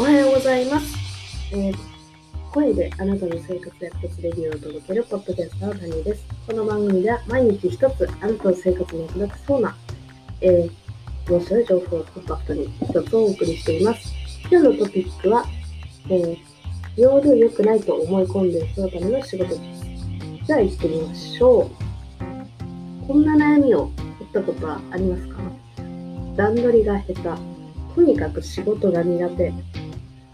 おはようございます。えー声であなたの生活や一つレビューを届けるポッドキャスターの谷です。この番組では毎日一つあなたの生活に役立ちそうな、えー、面白い情報をコンパクトに一つお送りしています。今日のトピックは、えー、容量良くないと思い込んでいる人のための仕事です。じゃあ行ってみましょう。こんな悩みを持ったことはありますか？段取りが下手。とにかく仕事が苦手。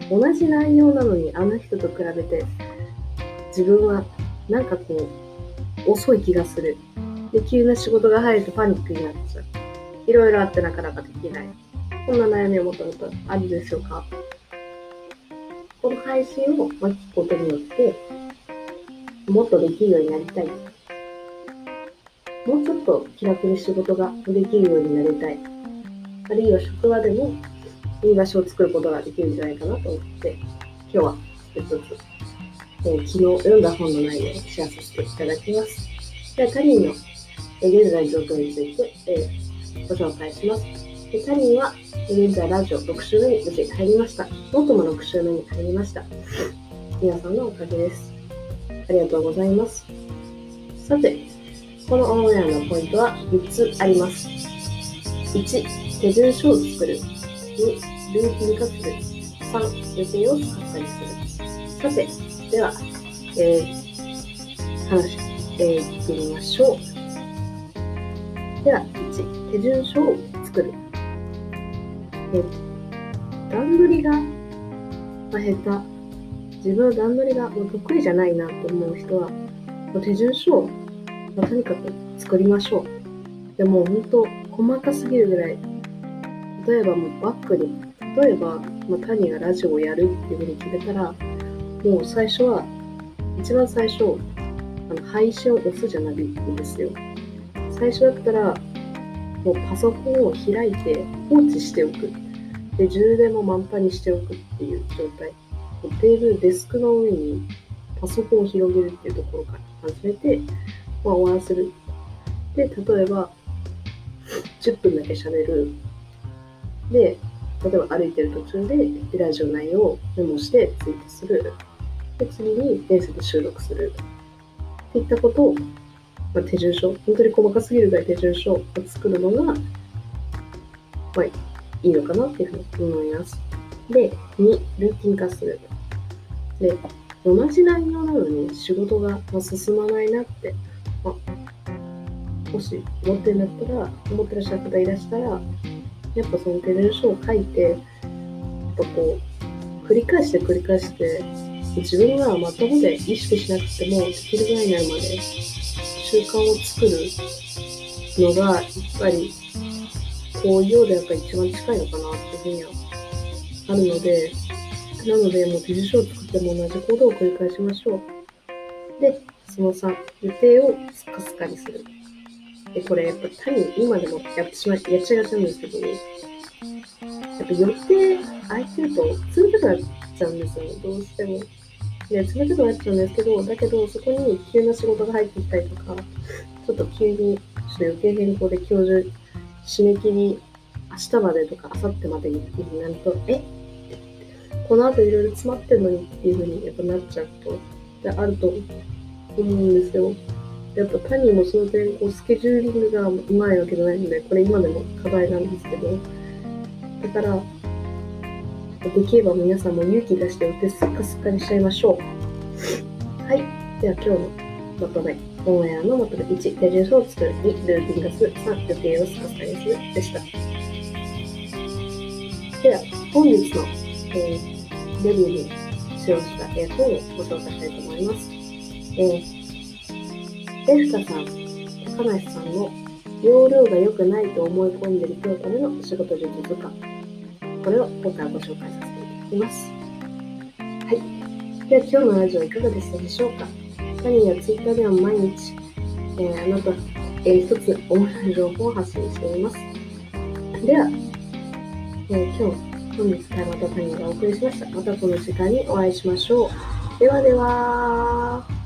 同じ内容なのにあの人と比べて自分はなんかこう遅い気がする。で、急な仕事が入るとパニックになっちゃう。いろいろあってなかなかできない。こんな悩みを持ったことあるでしょうかこの配信を聞くことによってもっとできるようになりたい。もうちょっと気楽に仕事ができるようになりたい。あるいは職場でもいい場所を作ることができるんじゃないかなと思って、今日は一つ、え、昨日読んだ本の内容をシェアさせていただきます。では、他人の、えー現在状況について、えーご紹介します。で他人は、え現在ラジオ6週目に無事入りました。ノートも6週目に入りました。皆さんのおかげです。ありがとうございます。さて、このオンエアのポイントは3つあります。1、手順書を作る。2、ルーティン化する。3、予定を作ったりする。さて、では、えー、話、えー、聞いてみましょう。では、1、手順書を作る。えー、段取りが、まあ、下手。自分は段取りがもう得意じゃないなと思う人は、もう手順書を、まあとにかく作りましょう。でも本当、細かすぎるぐらい例えばもうバックに、例えば、まあ、タニがラジオをやるっていうふうに決めたら、もう最初は、一番最初、あの配信を押すじゃないんですよ。最初だったら、もうパソコンを開いて放置しておく。で、充電も満タンにしておくっていう状態。テーブル、デスクの上にパソコンを広げるっていうところから始めて、まあ、終わらせる。で、例えば、10分だけ喋る。で、例えば歩いてる途中でラジオ内容をメモしてツイートする。で、次に電車で収録する。っていったことを、まあ、手順書、本当に細かすぎるぐらい手順書を作るのが、まあ、いいのかなっていうふうに思います。で、2、ルーティン化する。で、同じ内容なのに仕事が進まないなって、まあ、もし思ってるんだったら、思ってらっしゃる方いらしたら、やっぱその手順書を書いて、やっぱこう、繰り返して繰り返して、自分がまともで意識しなくてもできるぐらいになるまで習慣を作るのが、やっぱり、こういうようでやっぱ一番近いのかなっていうふうにはあるので、なので、もう手順書を作っても同じ行動を繰り返しましょう。で、その3、予定をスカスカにする。で、これ、やっぱ単に今でもやってしまい、やっちゃいがちなんですけど、やっぱ予定空いてると冷たくなっちゃうんですよね、どうしても。で、冷たくなっちゃうんですけど、だけど、そこに急な仕事が入ってきたりとか、ちょっと急に、ちょっと予定変更で今日中、締め切り、明日までとか、明後日までにっていうふうになると、え？この後いろいろ詰まってんのにっていうふうにやっぱなっちゃうと、であると思うんですよ。やっぱ他人もその点、こうスケジューリングがうまいわけじゃないので、これ今でも課題なんですけど、だから、できれば皆さんも勇気出して予定スッカスカにしちゃいましょう。はい。では今日のまとめ。オンエアのまとめ。1、手順書を作る。2、ルーティン化する。3、予定をスカスカにする。でした。では、本日の、えーレビューに使用したえー本をご紹介したいと思います。えー、レフタさん、高梨さんの容量が良くないと思い込んでいる人のための仕事術図鑑。これを今回ご紹介させていただきます。はい。では今日のラジオいかがでしたでしょうか？何やツイッターでは毎日、えー、あなた、えー、一つ面白い情報を発信しています。では、えー今日本日からまた谷がお送りしました。またこの時間にお会いしましょう。ではでは。